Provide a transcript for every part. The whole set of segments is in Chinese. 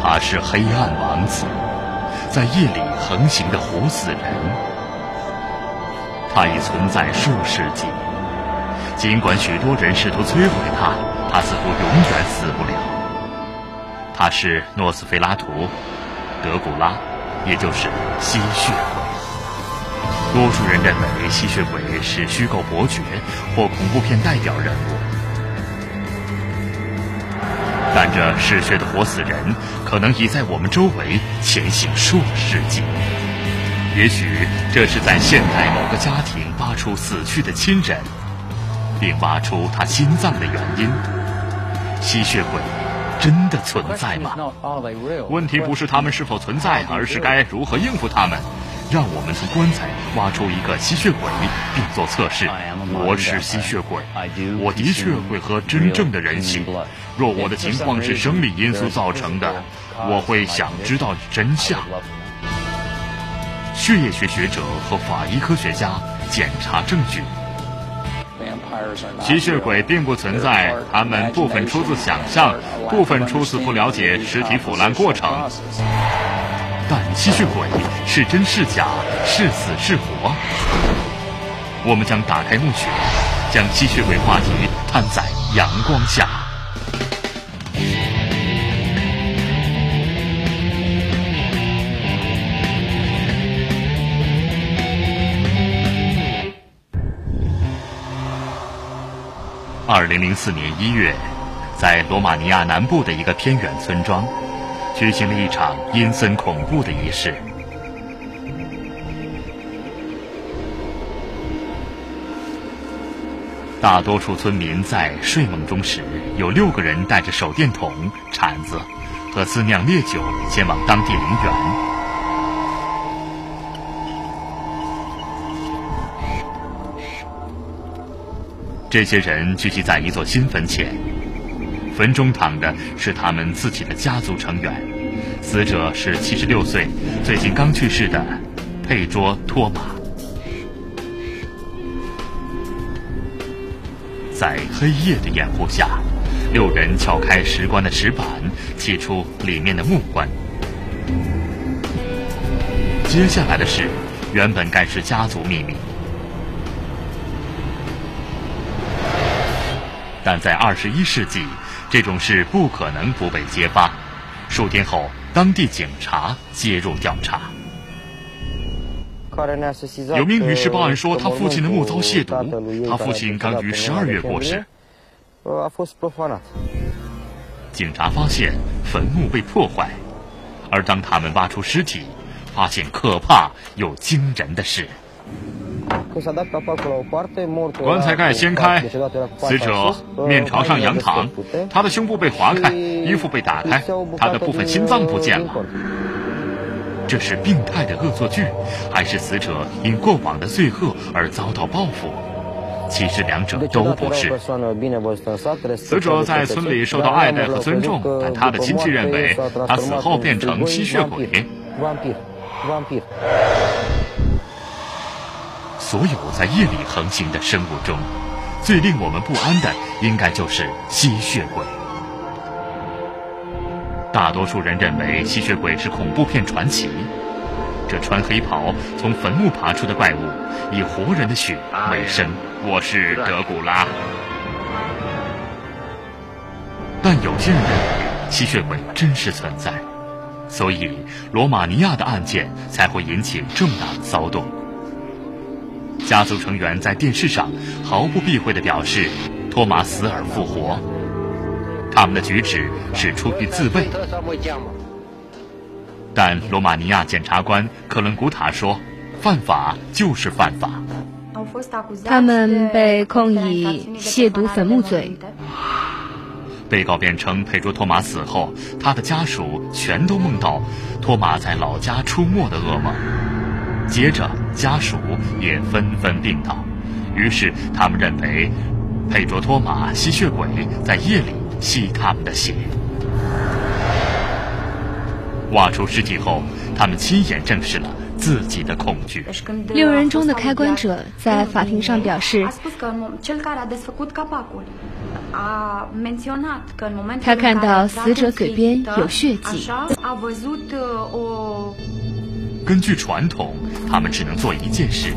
他是黑暗王子，在夜里横行的活死人。他已存在数世纪，尽管许多人试图摧毁他，他似乎永远死不了。他是诺斯菲拉图，德古拉，也就是吸血鬼。多数人认为吸血鬼是虚构伯爵或恐怖片代表人物，但这嗜血的活死人可能已在我们周围前行数世纪。也许这是在现代某个家庭挖出死去的亲人，并挖出他心脏的原因。吸血鬼真的存在吗？问题不是他们是否存在，而是该如何应付他们。让我们从棺材挖出一个吸血鬼，并做测试。我是吸血鬼，我的确会喝真正的人血。若我的情况是生理因素造成的，我会想知道真相。血液学学者和法医科学家检查证据。吸血鬼并不存在，他们部分出自想象，部分出自不了解尸体腐烂过程。但吸血鬼是真是假，是死是活？我们将打开墓穴，将吸血鬼话题摊在阳光下。二零零四年一月，在罗马尼亚南部的一个偏远村庄。举行了一场阴森恐怖的仪式。大多数村民在睡梦中时，有六个人带着手电筒、铲子和自酿烈酒前往当地陵园。这些人聚集在一座新坟前。坟中躺的是他们自己的家族成员，死者是七十六岁、最近刚去世的佩卓托马。在黑夜的掩护下，六人撬开石棺的石板，取出里面的木棺。接下来的事，原本该是家族秘密，但在二十一世纪。这种事不可能不被揭发。数天后，当地警察介入调查。有名女士报案说，她父亲的墓遭亵渎，她父亲刚于十二月过世。警察发现坟墓被破坏，而当他们挖出尸体，发现可怕又惊人的事。棺材盖掀开，死者面朝上仰躺，他的胸部被划开，衣服被打开，他的部分心脏不见了。这是病态的恶作剧，还是死者因过往的罪恶而遭到报复？其实两者都不是。死者在村里受到爱戴和尊重，但他的亲戚认为他死后变成吸血鬼。所有在夜里横行的生物中，最令我们不安的，应该就是吸血鬼。大多数人认为吸血鬼是恐怖片传奇。这穿黑袍从坟墓爬出的怪物，以活人的血为生。我是德古拉。但有些人认为吸血鬼真实存在，所以罗马尼亚的案件才会引起这么大的骚动。家族成员在电视上毫不避讳地表示，托马死而复活。他们的举止是出于自卫。但罗马尼亚检察官克伦古塔说，犯法就是犯法。他们被控以亵渎坟墓罪。被告辩称，佩卓托马死后，他的家属全都梦到托马在老家出没的噩梦。接着，家属也纷纷病倒，于是他们认为佩卓托马吸血鬼在夜里吸他们的血。挖出尸体后，他们亲眼证实了自己的恐惧。六人中的开关者在法庭上表示：“他看到死者嘴边有血迹。根据传统，他们只能做一件事：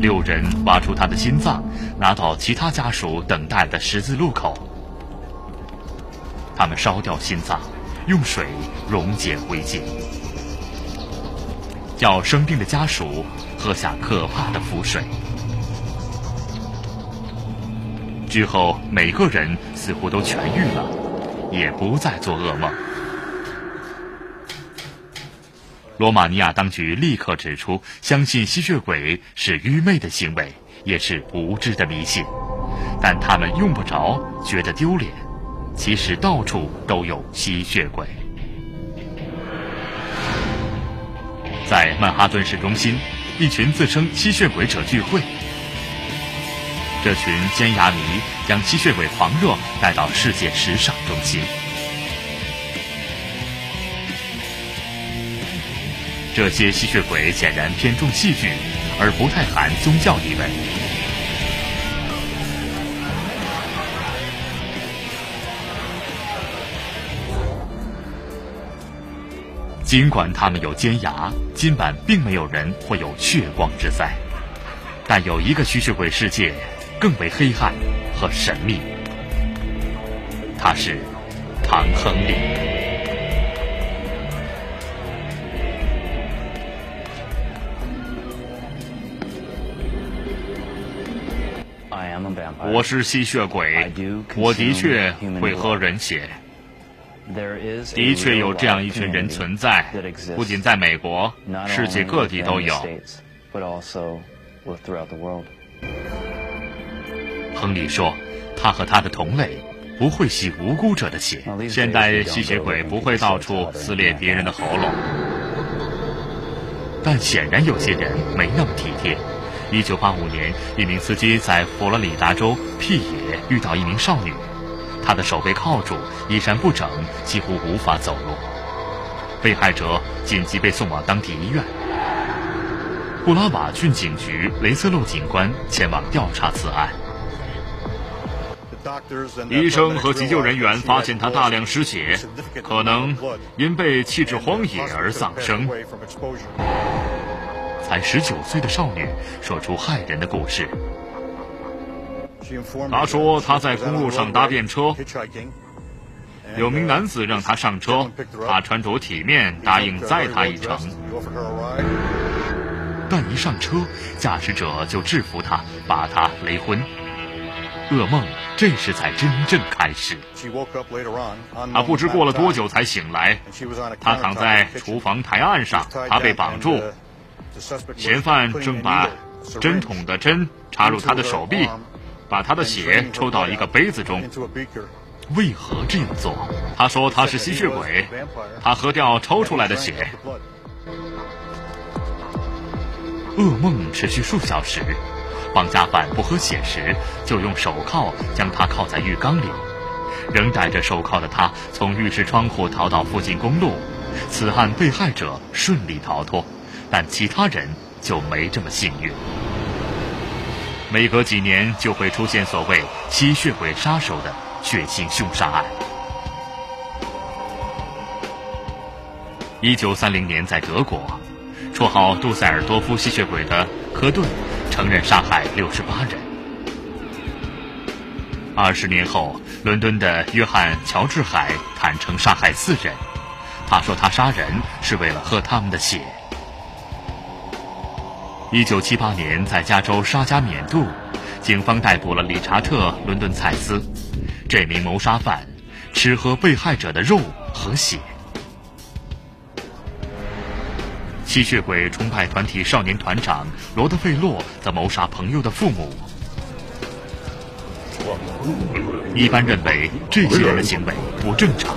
六人挖出他的心脏，拿到其他家属等待的十字路口。他们烧掉心脏，用水溶解灰烬，叫生病的家属喝下可怕的符水。之后，每个人似乎都痊愈了，也不再做噩梦。罗马尼亚当局立刻指出，相信吸血鬼是愚昧的行为，也是无知的迷信。但他们用不着觉得丢脸，其实到处都有吸血鬼。在曼哈顿市中心，一群自称吸血鬼者聚会。这群尖牙迷将吸血鬼狂热带到世界时尚中心。这些吸血鬼显然偏重戏剧，而不太含宗教意味。尽管他们有尖牙，今晚并没有人会有血光之灾。但有一个吸血鬼世界。更为黑暗和神秘，他是唐·亨利。我是吸血鬼，我的确会喝人血。的确有这样一群人存在，不仅在美国，世界各地都有。亨利说：“他和他的同类不会吸无辜者的血。现代吸血鬼不会到处撕裂别人的喉咙，但显然有些人没那么体贴。1985年，一名司机在佛罗里达州辟野遇到一名少女，她的手被铐住，衣衫不整，几乎无法走路。被害者紧急被送往当地医院。布拉瓦郡警局雷瑟路警官前往调查此案。”医生和急救人员发现他大量失血，可能因被弃置荒野而丧生。才十九岁的少女说出骇人的故事。她说她在公路上搭便车，有名男子让她上车，她穿着体面，答应载她一程。但一上车，驾驶者就制服她，把她雷昏。噩梦这时才真正开始。她不知过了多久才醒来。她躺在厨房台案上，她被绑住。嫌犯正把针筒的针插入他的手臂，把他的血抽到一个杯子中。为何这样做？他说他是吸血鬼，他喝掉抽出来的血。噩梦持续数小时。绑架犯不喝血时，就用手铐将他铐在浴缸里。仍戴着手铐的他从浴室窗户逃到附近公路。此案被害者顺利逃脱，但其他人就没这么幸运。每隔几年就会出现所谓“吸血鬼杀手”的血腥凶杀案。一九三零年，在德国，绰号杜塞尔多夫吸血鬼的科顿。承认杀害六十八人。二十年后，伦敦的约翰·乔治海坦诚杀害四人。他说他杀人是为了喝他们的血。一九七八年，在加州沙加缅度，警方逮捕了理查特·伦敦蔡斯。这名谋杀犯吃喝被害者的肉和血。吸血鬼崇拜团体少年团长罗德费洛则谋杀朋友的父母。一般认为这些人的行为不正常，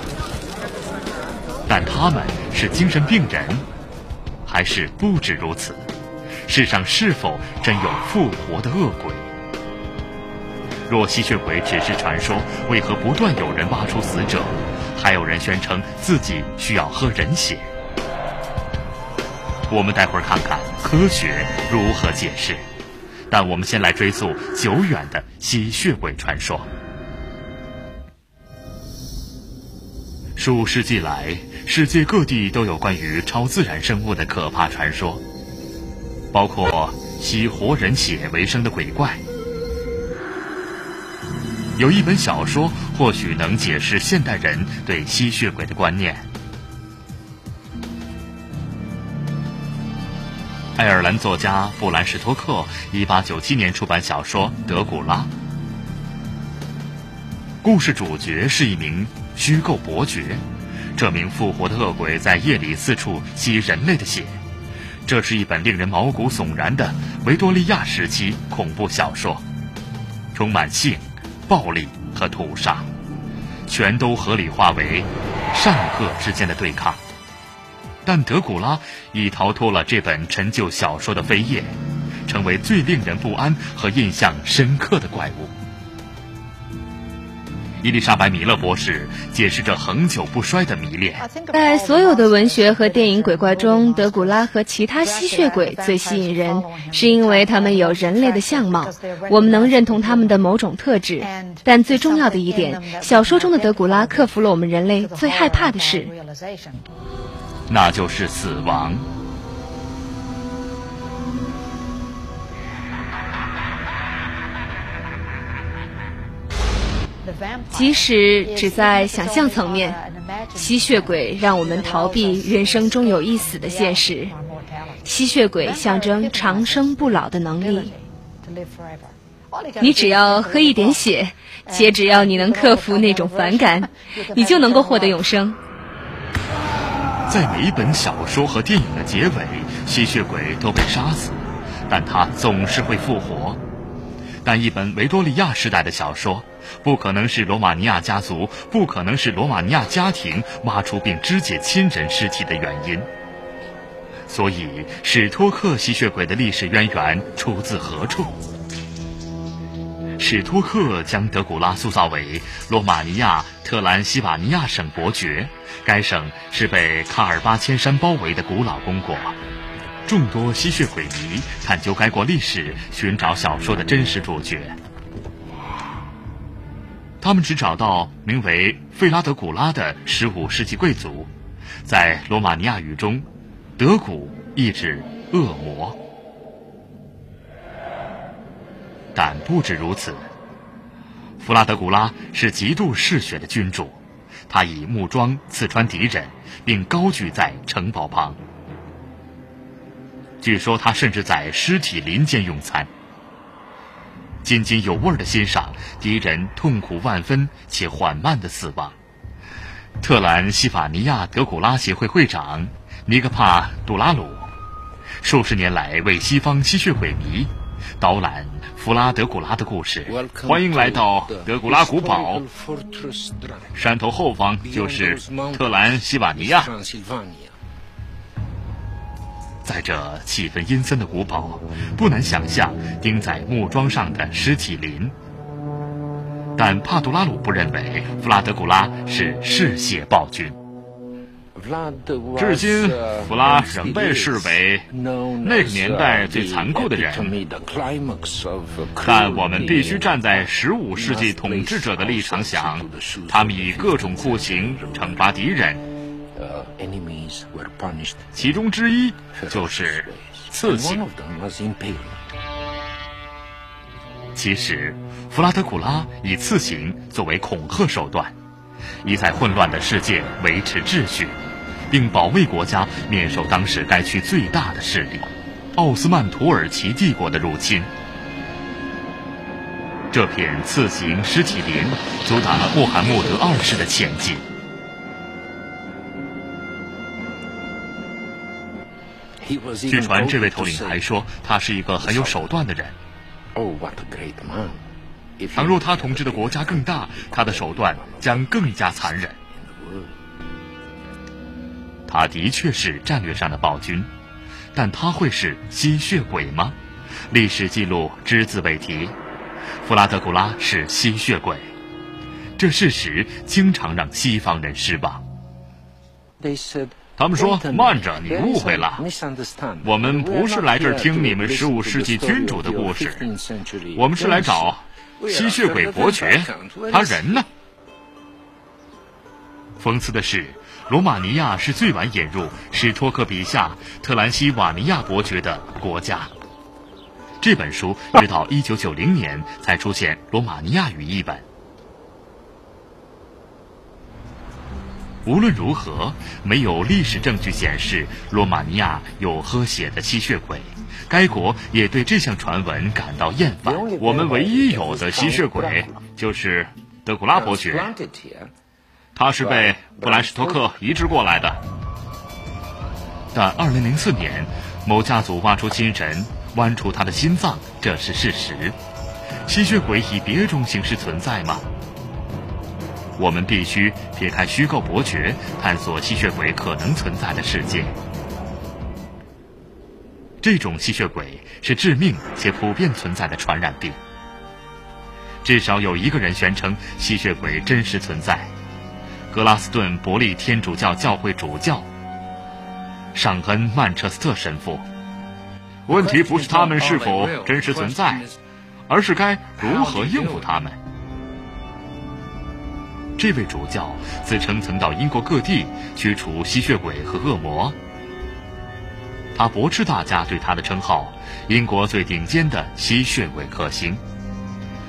但他们是精神病人，还是不止如此？世上是否真有复活的恶鬼？若吸血鬼只是传说，为何不断有人挖出死者，还有人宣称自己需要喝人血？我们待会儿看看科学如何解释，但我们先来追溯久远的吸血鬼传说。数世纪来，世界各地都有关于超自然生物的可怕传说，包括吸活人血为生的鬼怪。有一本小说或许能解释现代人对吸血鬼的观念。爱尔兰作家布兰史托克1897年出版小说《德古拉》，故事主角是一名虚构伯爵。这名复活的恶鬼在夜里四处吸人类的血。这是一本令人毛骨悚然的维多利亚时期恐怖小说，充满性。暴力和屠杀，全都合理化为善恶之间的对抗。但德古拉已逃脱了这本陈旧小说的扉页，成为最令人不安和印象深刻的怪物。伊丽莎白·米勒博士解释着恒久不衰的迷恋。在所有的文学和电影鬼怪中，德古拉和其他吸血鬼最吸引人，是因为他们有人类的相貌，我们能认同他们的某种特质。但最重要的一点，小说中的德古拉克服了我们人类最害怕的事，那就是死亡。即使只在想象层面，吸血鬼让我们逃避人生终有一死的现实。吸血鬼象征长生不老的能力。你只要喝一点血，且只要你能克服那种反感，你就能够获得永生。在每一本小说和电影的结尾，吸血鬼都被杀死，但他总是会复活。但一本维多利亚时代的小说，不可能是罗马尼亚家族，不可能是罗马尼亚家庭挖出并肢解亲人尸体的原因。所以，史托克吸血鬼的历史渊源出自何处？史托克将德古拉塑造为罗马尼亚特兰西瓦尼亚省伯爵，该省是被卡尔巴千山包围的古老公国。众多吸血鬼迷探究该国历史，寻找小说的真实主角。他们只找到名为费拉德古拉的15世纪贵族。在罗马尼亚语中，“德古”意指恶魔。但不止如此，弗拉德古拉是极度嗜血的君主，他以木桩刺穿敌人，并高举在城堡旁。据说他甚至在尸体林间用餐，津津有味地欣赏敌人痛苦万分且缓慢的死亡。特兰西法尼亚德古拉协会会长尼格帕杜拉鲁，数十年来为西方吸血鬼迷导览弗拉德古拉的故事。欢迎来到德古拉古堡，山头后方就是特兰西瓦尼亚。在这气氛阴森的古堡，不难想象钉在木桩上的尸体林。但帕杜拉鲁不认为弗拉德古拉是嗜血暴君。至今，弗拉仍被视为那个年代最残酷的人。但我们必须站在15世纪统治者的立场想，他们以各种酷刑惩罚敌人。其中之一就是刺刑。其实，弗拉德古拉以刺刑作为恐吓手段，以在混乱的世界维持秩序，并保卫国家免受当时该区最大的势力——奥斯曼土耳其帝国的入侵。这片刺刑尸体林阻挡了穆罕默德二世的前进。据传，这位头领还说他是一个很有手段的人。倘若他统治的国家更大，他的手段将更加残忍。他的确是战略上的暴君，但他会是吸血鬼吗？历史记录只字未提。弗拉德古拉是吸血鬼，这事实经常让西方人失望。他们说：“慢着，你误会了。我们不是来这儿听你们十五世纪君主的故事，我们是来找吸血鬼伯爵。他人呢？”讽刺的是，罗马尼亚是最晚引入史托克笔下特兰西瓦尼亚伯爵的国家。这本书直到一九九零年才出现罗马尼亚语译本。无论如何，没有历史证据显示罗马尼亚有喝血的吸血鬼。该国也对这项传闻感到厌烦。我们唯一有的吸血鬼就是德古拉伯爵，他是被布莱什托克移植过来的。但二零零四年，某家族挖出新人，剜出他的心脏，这是事实。吸血鬼以别种形式存在吗？我们必须撇开虚构伯爵，探索吸血鬼可能存在的世界。这种吸血鬼是致命且普遍存在的传染病。至少有一个人宣称吸血鬼真实存在：格拉斯顿伯利天主教教会主教尚恩曼彻斯特神父。问题不是他们是否真实存在，而是该如何应付他们。这位主教自称曾到英国各地驱除吸血鬼和恶魔，他驳斥大家对他的称号“英国最顶尖的吸血鬼克星”。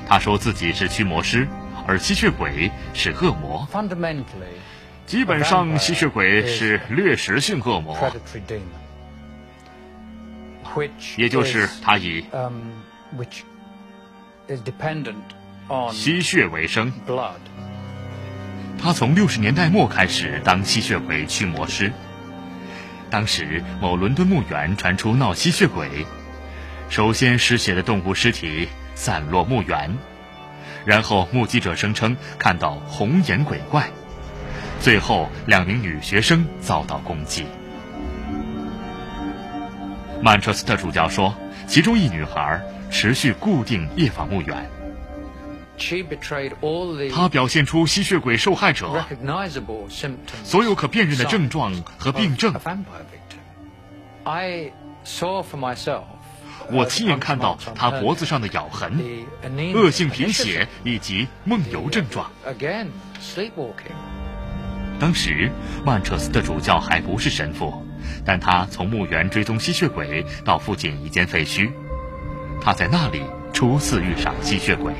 他说自己是驱魔师，而吸血鬼是恶魔。基本上，吸血鬼是掠食性恶魔，也就是他以吸血为生。他从六十年代末开始当吸血鬼驱魔师。当时某伦敦墓园传出闹吸血鬼，首先失血的动物尸体散落墓园，然后目击者声称看到红眼鬼怪，最后两名女学生遭到攻击。曼彻斯特主教说，其中一女孩持续固定夜访墓园。他表现出吸血鬼受害者所有可辨认的症状和病症。我亲眼看到他脖子上的咬痕、恶性贫血以及梦游症状。当时，曼彻斯特主教还不是神父，但他从墓园追踪吸血鬼到附近一间废墟，他在那里初次遇上吸血鬼。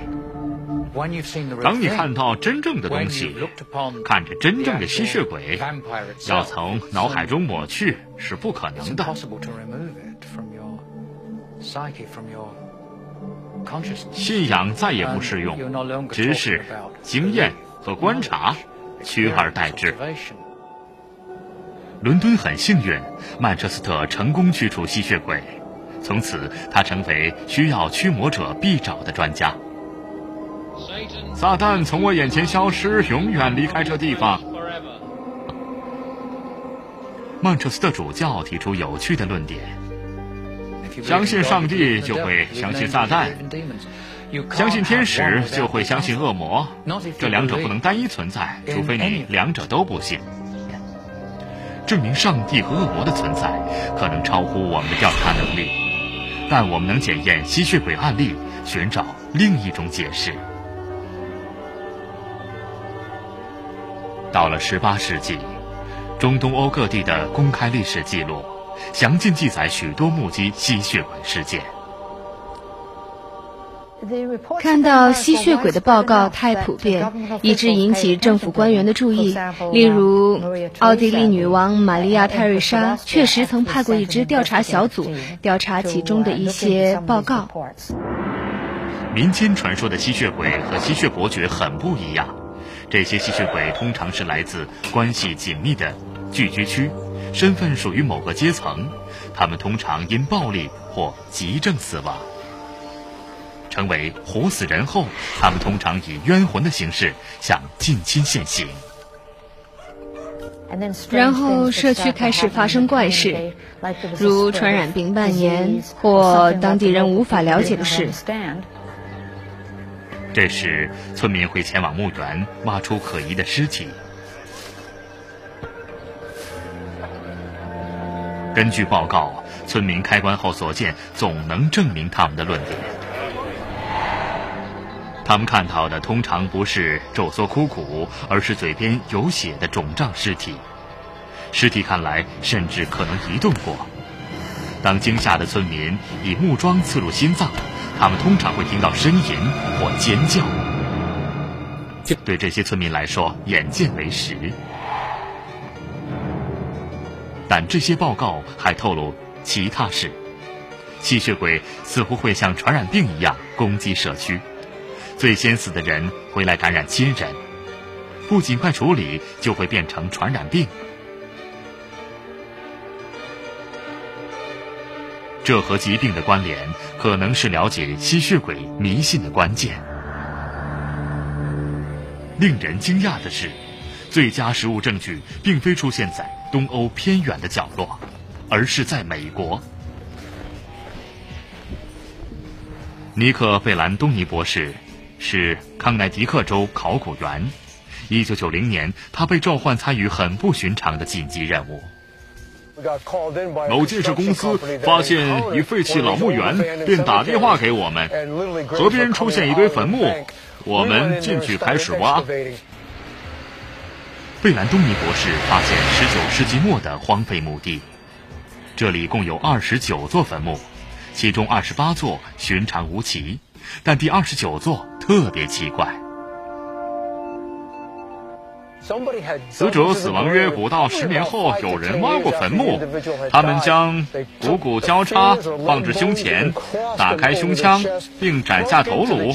当你看到真正的东西，看着真正的吸血鬼，要从脑海中抹去是不可能的。信仰再也不适用，知识、经验和观察取而代之。伦敦很幸运，曼彻斯特成功驱除吸血鬼，从此他成为需要驱魔者必找的专家。撒旦从我眼前消失，永远离开这地方。曼彻斯特主教提出有趣的论点：相信上帝就会相信撒旦，相信天使就会相信恶魔。这两者不能单一存在，除非你两者都不信。证明上帝和恶魔的存在可能超乎我们的调查能力，但我们能检验吸血鬼案例，寻找另一种解释。到了十八世纪，中东欧各地的公开历史记录详尽记载许多目击吸血鬼事件。看到吸血鬼的报告太普遍，以致引起政府官员的注意。例如，奥地利女王玛利亚·泰瑞莎确实曾派过一支调查小组调查其中的一些报告。民间传说的吸血鬼和吸血伯爵很不一样。这些吸血鬼通常是来自关系紧密的聚居区，身份属于某个阶层。他们通常因暴力或急症死亡。成为活死人后，他们通常以冤魂的形式向近亲现形。然后社区开始发生怪事，如传染病蔓延或当地人无法了解的事。这时，村民会前往墓园挖出可疑的尸体。根据报告，村民开棺后所见总能证明他们的论点。他们看到的通常不是皱缩枯骨，而是嘴边有血的肿胀尸体。尸体看来甚至可能移动过。当惊吓的村民以木桩刺入心脏，他们通常会听到呻吟或尖叫。对这些村民来说，眼见为实。但这些报告还透露其他事：吸血鬼似乎会像传染病一样攻击社区，最先死的人回来感染亲人，不尽快处理就会变成传染病。这和疾病的关联，可能是了解吸血鬼迷信的关键。令人惊讶的是，最佳实物证据并非出现在东欧偏远的角落，而是在美国。尼克·费兰东尼博士是康乃狄克州考古员。1990年，他被召唤参与很不寻常的紧急任务。某建设公司发现一废弃老墓园，便打电话给我们。河边出现一堆坟墓，我们进去开始挖。贝兰东尼博士发现19世纪末的荒废墓地，这里共有29座坟墓，其中28座寻常无奇，但第29座特别奇怪。死者死亡约五到十年后，有人挖过坟墓。他们将股骨交叉放置胸前，打开胸腔，并斩下头颅。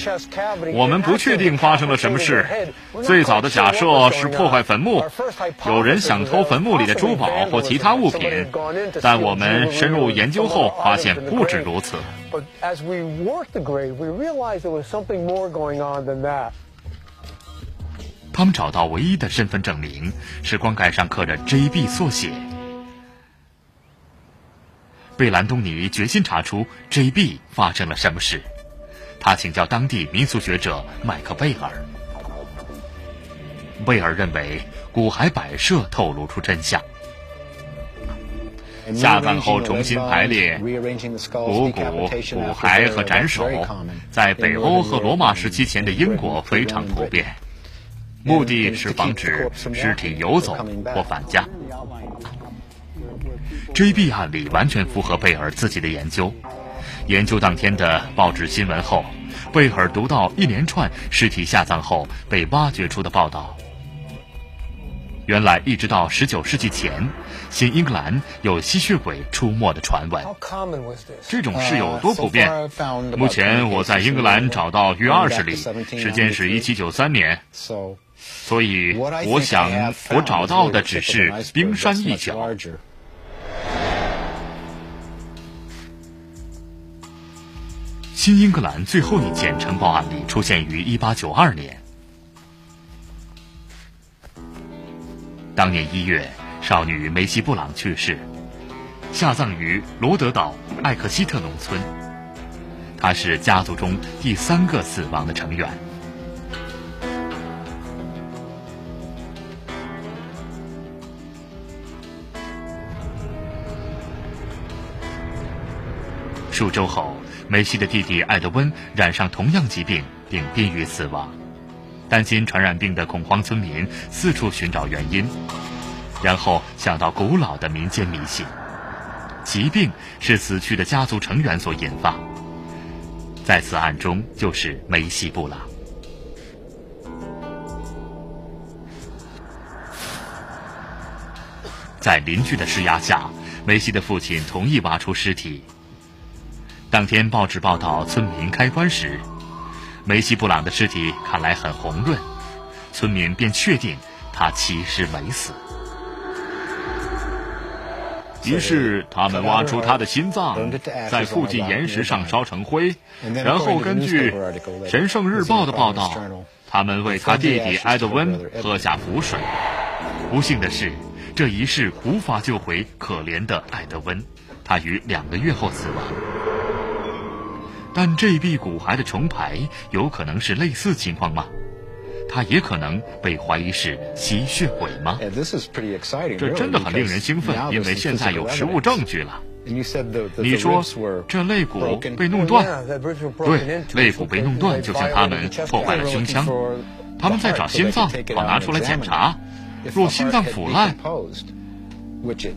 我们不确定发生了什么事。最早的假设是破坏坟墓，有人想偷坟墓里的珠宝或其他物品。但我们深入研究后发现，不止如此。他们找到唯一的身份证明是棺盖上刻着 “J.B.” 缩写。贝兰东尼决心查出 J.B. 发生了什么事。他请教当地民俗学者麦克贝尔。贝尔认为骨骸摆设透露出真相。下葬后重新排列骨骨、骨骸和斩首，在北欧和罗马时期前的英国非常普遍。目的是防止尸体游走或返家。J.B. 案例完全符合贝尔自己的研究。研究当天的报纸新闻后，贝尔读到一连串尸体下葬后被挖掘出的报道。原来，一直到19世纪前，新英格兰有吸血鬼出没的传闻。这种事有多普遍？目前我在英格兰找到约二十例，时间是一七九三年。所以，我想我找到的只是冰山一角。新英格兰最后一件呈报案例出现于1892年。当年一月，少女梅西·布朗去世，下葬于罗德岛艾克希特农村。她是家族中第三个死亡的成员。数周后，梅西的弟弟艾德温染上同样疾病，并濒于死亡。担心传染病的恐慌村民四处寻找原因，然后想到古老的民间迷信：疾病是死去的家族成员所引发。在此案中，就是梅西布朗。在邻居的施压下，梅西的父亲同意挖出尸体。当天报纸报道村民开棺时，梅西布朗的尸体看来很红润，村民便确定他其实没死。于是他们挖出他的心脏，在附近岩石上烧成灰，然后根据《神圣日报》的报道，他们为他弟弟埃德温喝下符水。不幸的是，这一世无法救回可怜的埃德温，他于两个月后死亡。但这壁骨骸的重排有可能是类似情况吗？它也可能被怀疑是吸血鬼吗？这真的很令人兴奋，因为现在有实物证据了。你说这肋骨被弄断？对，肋骨被弄断，就像他们破坏了胸腔。他们在找心脏，好拿出来检查。若心脏腐烂，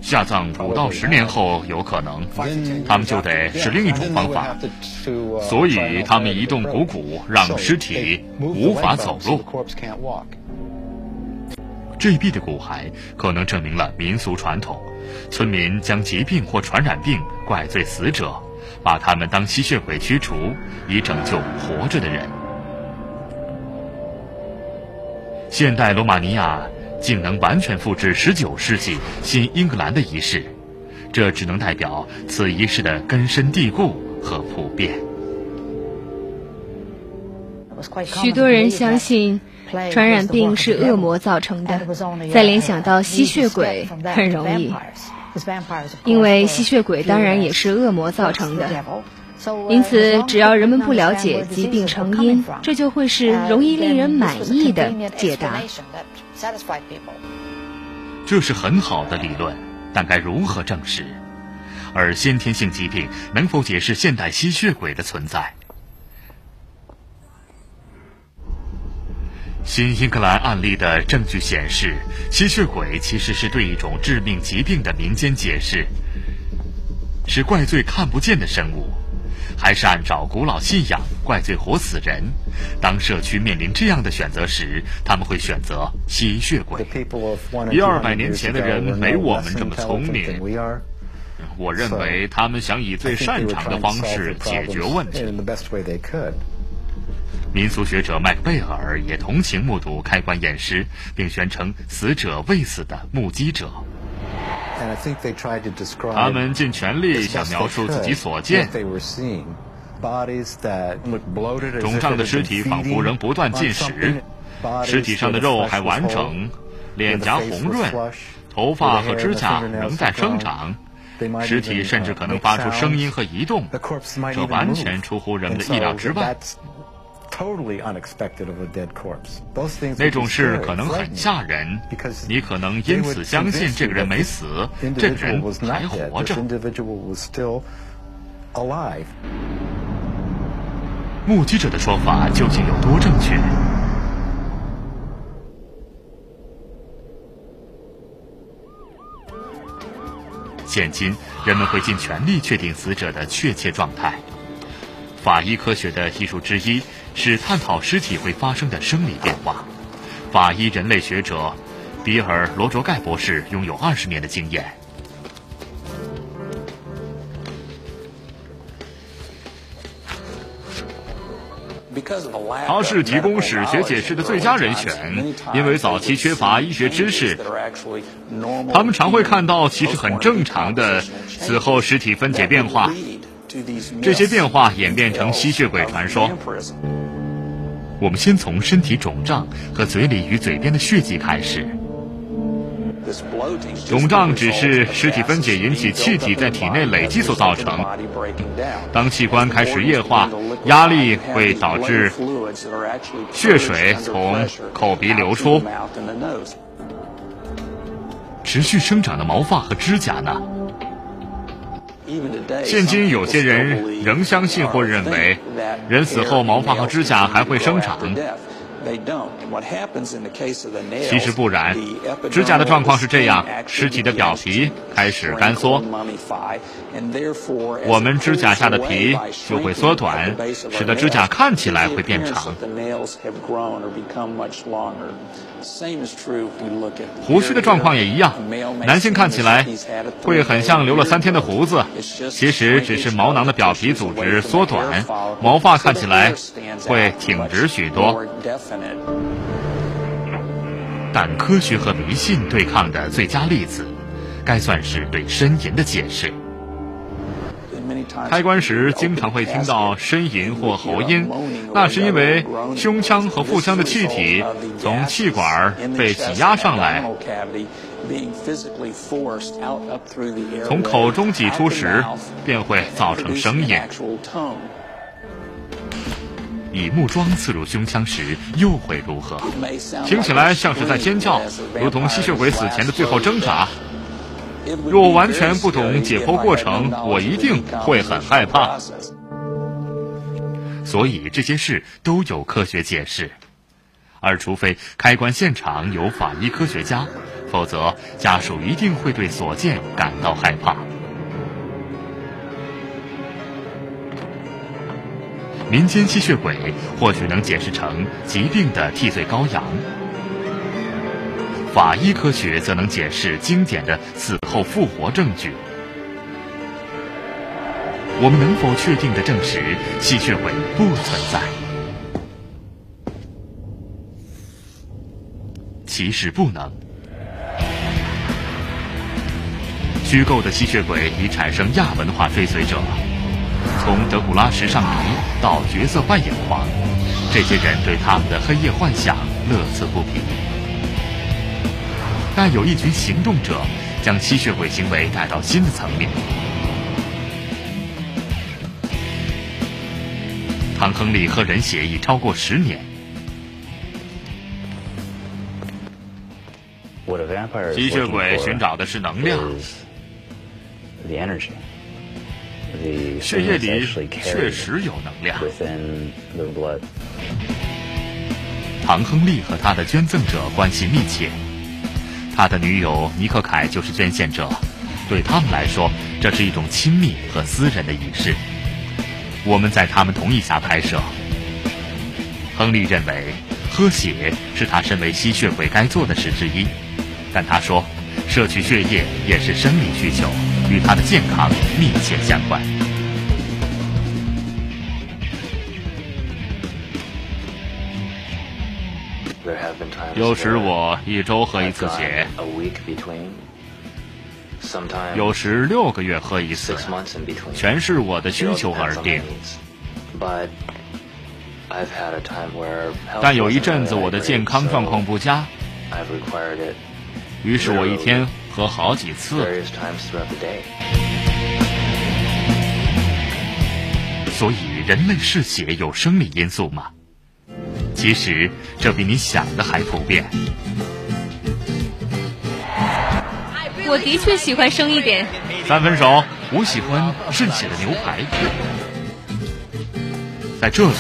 下葬五到十年后有可能，他们就得是另一种方法。所以他们移动股骨，让尸体无法走路。这壁的骨骸可能证明了民俗传统：村民将疾病或传染病怪罪死者，把他们当吸血鬼驱除，以拯救活着的人。现代罗马尼亚竟能完全复制19世纪新英格兰的仪式，这只能代表此仪式的根深蒂固和普遍。许多人相信传染病是恶魔造成的，再联想到吸血鬼很容易，因为吸血鬼当然也是恶魔造成的。因此，只要人们不了解疾病成因，这就会是容易令人满意的解答。Satisfy people 这是很好的理论，但该如何证实？而先天性疾病能否解释现代吸血鬼的存在？新英格兰案例的证据显示，吸血鬼其实是对一种致命疾病的民间解释，是怪罪看不见的生物。还是按照古老信仰怪罪活死人。当社区面临这样的选择时，他们会选择吸血鬼。一二百年前的人没我们这么聪明。我认为他们想以最擅长的方式解决问题。民俗学者麦克贝尔也同情目睹开棺验尸，并宣称死者未死的目击者。他们尽全力想描述自己所见。肿胀的尸体仿佛仍不断进食，尸体上的肉还完整，脸颊红润，头发和指甲仍在生长，尸体甚至可能发出声音和移动，这完全出乎人们的意料之外。那种事可能很吓人，你可能因此相信这个人没死，这个人还活着。目击者的说法究竟有多正确？现今人们会尽全力确定死者的确切状态。法医科学的艺术之一是探讨尸体会发生的生理变化。法医人类学者比尔·罗卓盖博士拥有二十年的经验。他是提供史学解释的最佳人选，因为早期缺乏医学知识。他们常会看到其实很正常的死后尸体分解变化。这些变化演变成吸血鬼传说。我们先从身体肿胀和嘴里与嘴边的血迹开始。肿胀只是尸体分解引起气体在体内累积所造成。当器官开始液化，压力会导致血水从口鼻流出。持续生长的毛发和指甲呢？现今有些人仍相信或认为，人死后毛发和指甲还会生长。其实不然，指甲的状况是这样：尸体的表皮开始干缩，我们指甲下的皮就会缩短，使得指甲看起来会变长。胡须的状况也一样，男性看起来会很像留了三天的胡子，其实只是毛囊的表皮组织缩短，毛发看起来会挺直许多。但科学和迷信对抗的最佳例子，该算是对呻吟的解释。开关时经常会听到呻吟或喉音，那是因为胸腔和腹腔的气体从气管被挤压上来，从口中挤出时便会造成声音。以木桩刺入胸腔时又会如何？听起来像是在尖叫，如同吸血鬼死前的最后挣扎。若完全不懂解剖过程，我一定会很害怕。所以这些事都有科学解释，而除非开棺现场有法医科学家，否则家属一定会对所见感到害怕。民间吸血鬼或许能解释成疾病的替罪羔羊，法医科学则能解释经典的死后复活证据。我们能否确定的证实吸血鬼不存在？其实不能。虚构的吸血鬼已产生亚文化追随者。从德古拉时尚迷到角色扮演狂，这些人对他们的黑夜幻想乐此不疲。但有一群行动者将吸血鬼行为带到新的层面。唐·亨利和人血已超过十年。吸血鬼寻找的是能量。血液里确实有能量。唐·亨利和他的捐赠者关系密切，他的女友尼克凯就是捐献者，对他们来说，这是一种亲密和私人的仪式。我们在他们同意下拍摄。亨利认为，喝血是他身为吸血鬼该做的事之一，但他说，摄取血液也是生理需求。与他的健康密切相关。有时我一周喝一次血，有时六个月喝一次，全是我的需求而定。但有一阵子我的健康状况不佳，于是我一天。喝好几次，所以人类嗜血有生理因素吗？其实这比你想的还普遍。我的确喜欢生一点。三分熟，我喜欢渗血的牛排。在这里，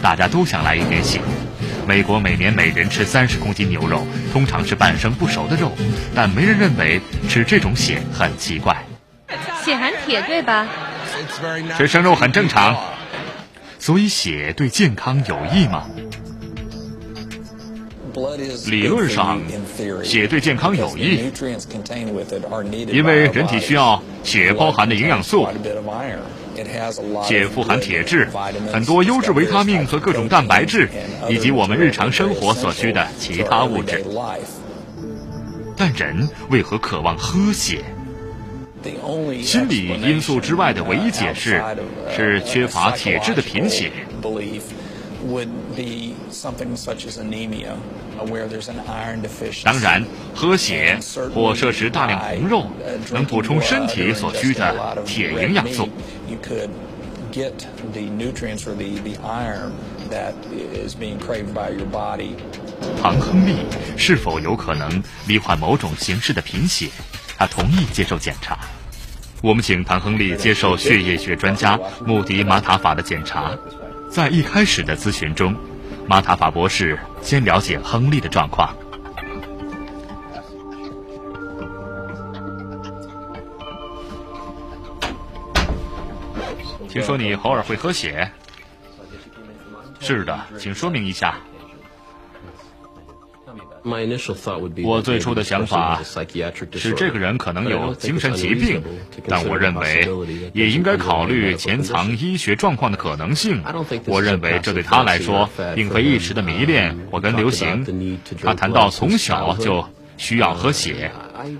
大家都想来一点血。美国每年每人吃三十公斤牛肉，通常是半生不熟的肉，但没人认为吃这种血很奇怪。血含铁，对吧？吃生肉很正常。所以血对健康有益吗？理论上，血对健康有益，因为人体需要血包含的营养素。血富含铁质，很多优质维他命和各种蛋白质，以及我们日常生活所需的其他物质。但人为何渴望喝血？心理因素之外的唯一解释是缺乏铁质的贫血。当然，喝血或摄食大量红肉能补充身体所需的铁营养素。唐·亨利是否有可能罹患某种形式的贫血？他同意接受检查。我们请唐·亨利接受血液学专家穆迪·马塔法的检查。在一开始的咨询中，马塔法博士先了解亨利的状况。听说你偶尔会喝血？是的，请说明一下。我最初的想法是这个人可能有精神疾病，但我认为也应该考虑潜藏医学状况的可能性。我认为这对他来说并非一时的迷恋或跟流行。他谈到从小就需要喝血，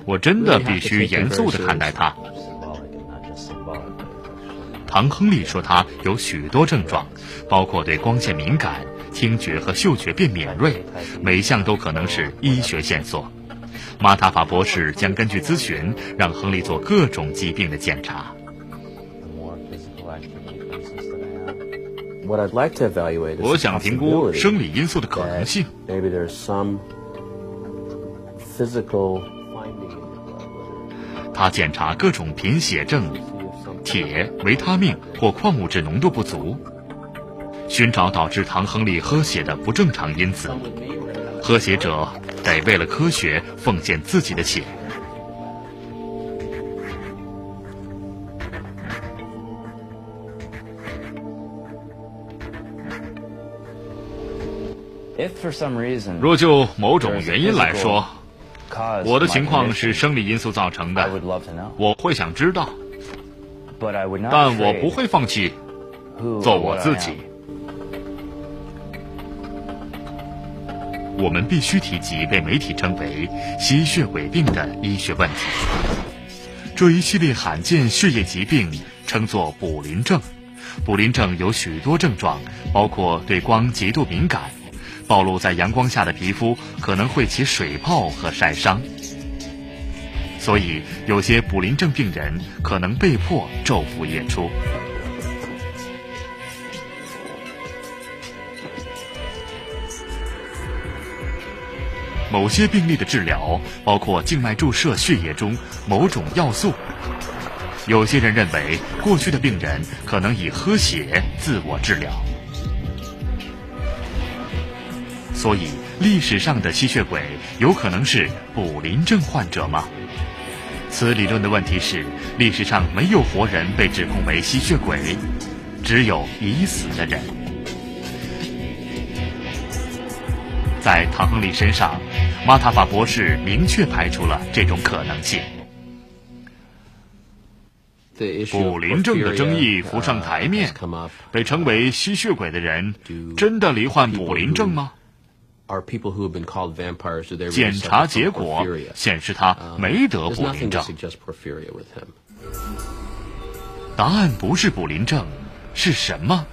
我真的必须严肃地看待他。唐·亨利说他有许多症状，包括对光线敏感。听觉和嗅觉变敏锐，每项都可能是医学线索。马塔法博士将根据咨询，让亨利做各种疾病的检查。我想评估生理因素的可能性。他检查各种贫血症、铁、维他命或矿物质浓度不足，寻找导致唐·亨利喝血的不正常因子。喝血者得为了科学奉献自己的血。若就某种原因来说，我的情况是生理因素造成的，我会想知道，但我不会放弃做我自己。我们必须提及被媒体称为吸血鬼病的医学问题。这一系列罕见血液疾病称作卟啉症。卟啉症有许多症状，包括对光极度敏感。暴露在阳光下的皮肤可能会起水泡和晒伤，所以有些卟啉症病人可能被迫昼伏夜出。某些病例的治疗包括静脉注射血液中某种要素。有些人认为，过去的病人可能以喝血自我治疗。所以，历史上的吸血鬼有可能是卟啉症患者吗？此理论的问题是，历史上没有活人被指控为吸血鬼，只有已死的人。在唐·亨利身上，马塔法博士明确排除了这种可能性。卟啉症的争议浮上台面，被称为吸血鬼的人真的罹患卟啉症吗？检查结果显示他没得卟啉症。答案不是卟啉症，是什么？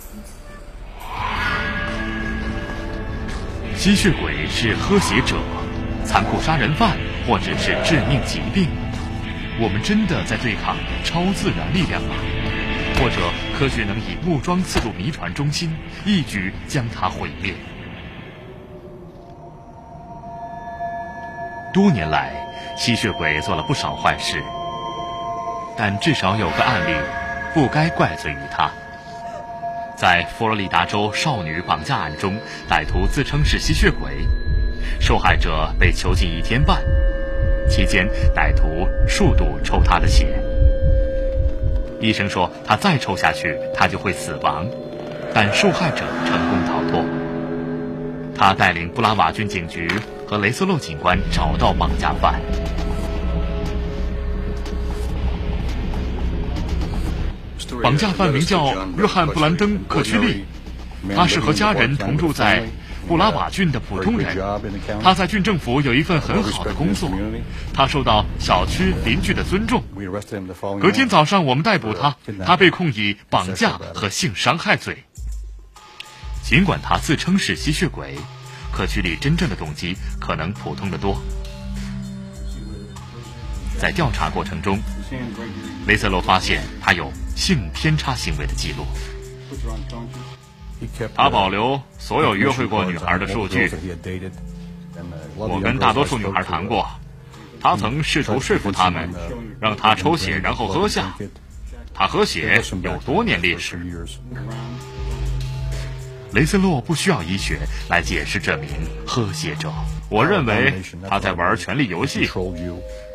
吸血鬼是喝血者、残酷杀人犯，或者是致命疾病？我们真的在对抗超自然力量吗？或者科学能以木桩刺入谜团中心，一举将它毁灭？多年来，吸血鬼做了不少坏事，但至少有个案例不该怪罪于他。在佛罗里达州少女绑架案中，歹徒自称是吸血鬼，受害者被囚禁一天半，期间歹徒数度抽他的血。医生说他再抽下去他就会死亡，但受害者成功逃脱。他带领布拉瓦郡警局。和雷斯洛警官找到绑架犯。绑架犯名叫约翰·布兰登·克屈利，他是和家人同住在布拉瓦郡的普通人。他在郡政府有一份很好的工作，他受到小区邻居的尊重。隔天早上，我们逮捕他，他被控以绑架和性伤害罪。尽管他自称是吸血鬼。可屈里真正的动机可能普通的多。在调查过程中，雷瑟洛发现他有性偏差行为的记录。他保留所有约会过女孩的数据。我跟大多数女孩谈过，他曾试图说服他们，让他抽血然后喝下。他喝血有多年历史。雷森洛不需要医学来解释这名喝血者。我认为他在玩权力游戏，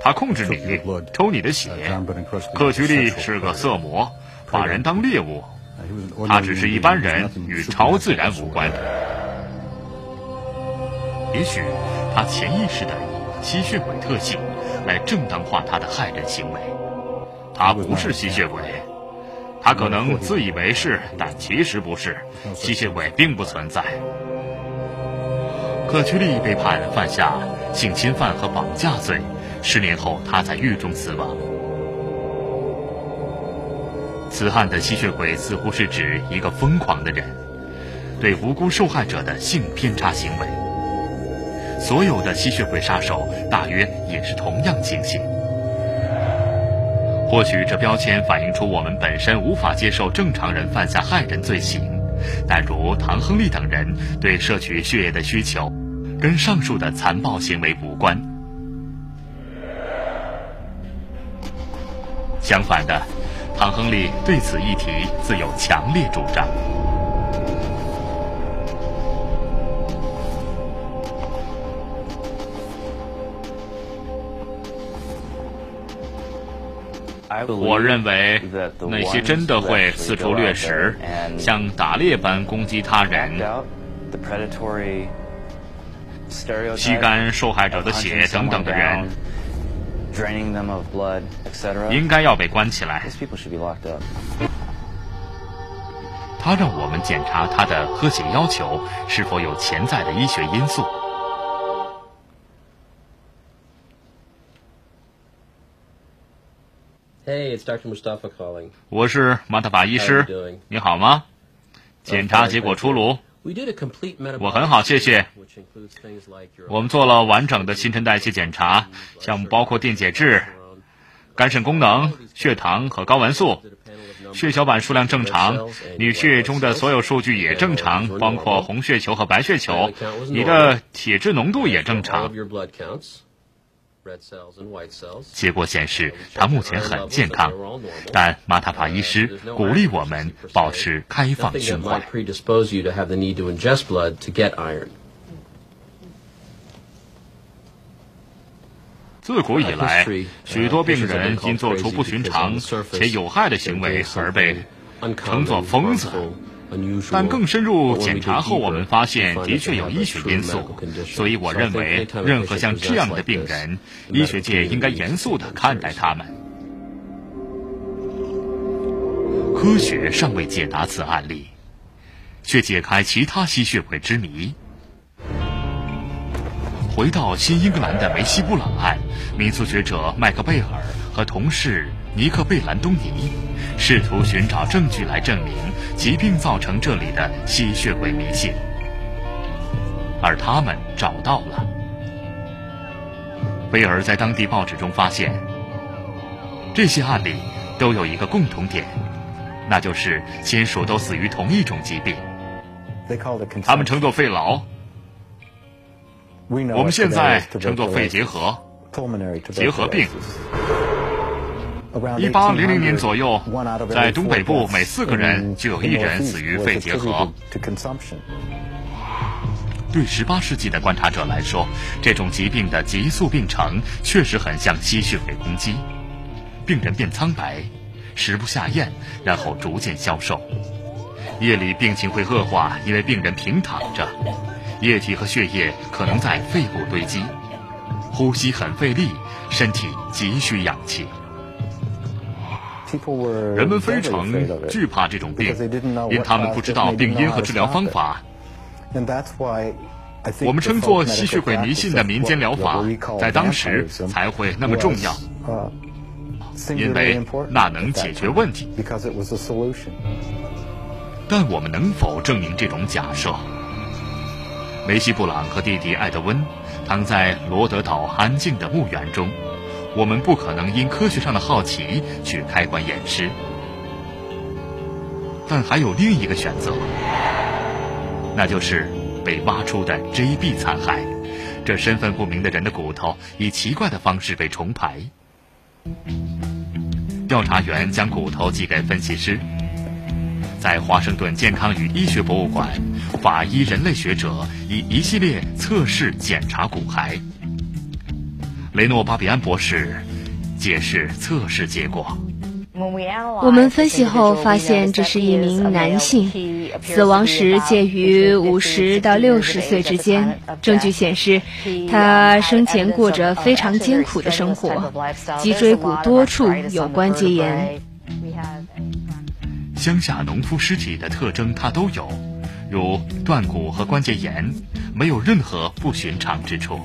他控制你，抽你的血。克屈利是个色魔，把人当猎物。他只是一般人，与超自然无关。也许他潜意识的以吸血鬼特性来正当化他的害人行为。他不是吸血鬼。他可能自以为是，但其实不是。吸血鬼并不存在。可屈利被判犯下性侵犯和绑架罪，十年后他在狱中死亡。此案的吸血鬼似乎是指一个疯狂的人对无辜受害者的性偏差行为。所有的吸血鬼杀手大约也是同样情形。或许这标签反映出我们本身无法接受正常人犯下害人罪行，但如唐·亨利等人对摄取血液的需求，跟上述的残暴行为无关。相反的，唐亨利对此议题自有强烈主张。我认为那些真的会四处掠食，像打猎般攻击他人、吸干受害者的血等等的人，应该要被关起来。他让我们检查他的喝血要求是否有潜在的医学因素。Hey, it's Dr. Mustafa calling. 我是马特法医师，你好吗？检查结果出炉。我很好，谢谢。我们做了完整的新陈代谢检查，项目包括电解质、肝肾功能、血糖和睾丸素。血小板数量正常，你血液中的所有数据也正常，包括红血球和白血球。你的铁质浓度也正常。结果显示，他目前很健康，但马塔帕医师鼓励我们保持开放胸怀。自古以来，许多病人因做出不寻常且有害的行为而被称作疯子。但更深入检查后，我们发现的确有医学因素，所以我认为任何像这样的病人，医学界应该严肃地看待他们。科学尚未解答此案例，却解开其他吸血鬼之谜。回到新英格兰的梅西布朗案，民俗学者麦克贝尔和同事尼克贝兰东尼试图寻找证据来证明。疾病造成这里的吸血鬼迷信，而他们找到了。威尔在当地报纸中发现，这些案例都有一个共同点，那就是亲属都死于同一种疾病，他们称作肺痨，我们现在称作肺结核、结核病。一八零零年左右，在东北部每四个人就有一人死于肺结核。对十八世纪的观察者来说，这种疾病的急速病程确实很像吸血鬼攻击。病人变苍白，食不下咽，然后逐渐消瘦。夜里病情会恶化，因为病人平躺着，液体和血液可能在肺部堆积，呼吸很费力，身体急需氧气。人们非常惧怕这种病，因他们不知道病因和治疗方法。我们称作吸血鬼迷信的民间疗法，在当时才会那么重要，因为那能解决问题。但我们能否证明这种假设？梅西布朗和弟弟艾德温躺在罗德岛安静的墓园中。我们不可能因科学上的好奇去开棺验尸，但还有另一个选择，那就是被挖出的 J.B. 残骸。这身份不明的人的骨头以奇怪的方式被重排。调查员将骨头寄给分析师，在华盛顿健康与医学博物馆，法医人类学者以一系列测试检查骨骸。雷诺巴比安博士解释测试结果。我们分析后发现，这是一名男性，死亡时介于五十到六十岁之间。证据显示，他生前过着非常艰苦的生活，脊椎骨多处有关节炎。乡下农夫尸体的特征他都有，如断骨和关节炎，没有任何不寻常之处。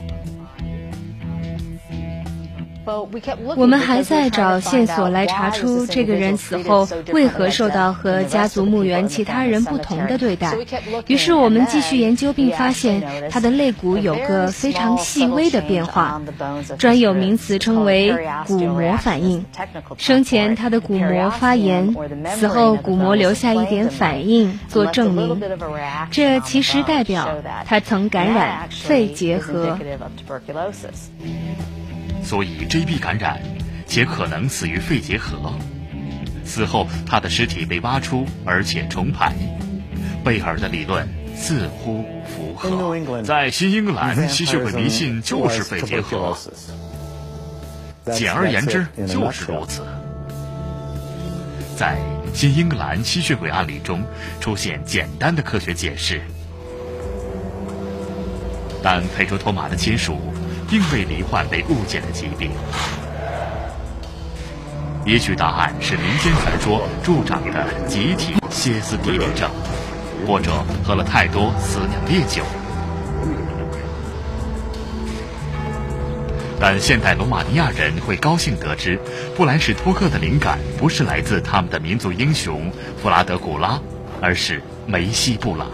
我们还在找线索来查出这个人死后为何受到和家族墓园其他人不同的对待。于是我们继续研究，并发现他的肋骨有个非常细微的变化，专有名词称为骨膜反应。生前他的骨膜发炎，死后骨膜留下一点反应做证明。这其实代表他曾感染肺结核。所以，J.B. 感染且可能死于肺结核。死后，他的尸体被挖出，而且重排。贝尔的理论似乎符合。在新英格兰，吸血鬼迷信就是肺结核。简而言之，就是如此。在新英格兰吸血鬼案例中，出现简单的科学解释，但佩卓托马的亲属并未罹患被误解的疾病。也许答案是民间传说助长的集体歇斯底里症，或者喝了太多死娘烈酒。但现代罗马尼亚人会高兴得知，布兰什托克的灵感不是来自他们的民族英雄弗拉德古拉，而是梅西布朗。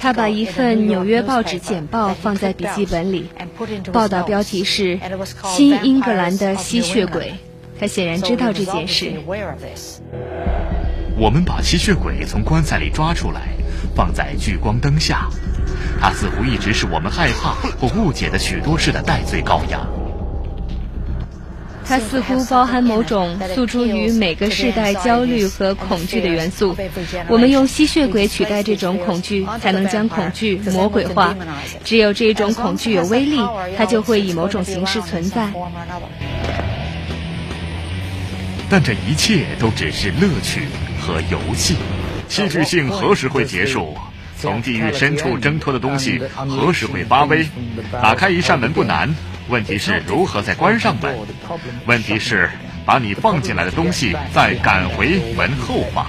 他把一份纽约报纸简报放在笔记本里，报道标题是“新英格兰的吸血鬼”。他显然知道这件事。我们把吸血鬼从棺材里抓出来，放在聚光灯下。他似乎一直是我们害怕或误解的许多事的代罪羔羊。它似乎包含某种诉诸于每个世代焦虑和恐惧的元素。我们用吸血鬼取代这种恐惧，才能将恐惧魔鬼化。只有这种恐惧有威力，它就会以某种形式存在。但这一切都只是乐趣和游戏。戏剧性何时会结束？从地狱深处挣脱的东西何时会发威？打开一扇门不难，问题是如何再关上门？问题是把你放进来的东西再赶回门后吗？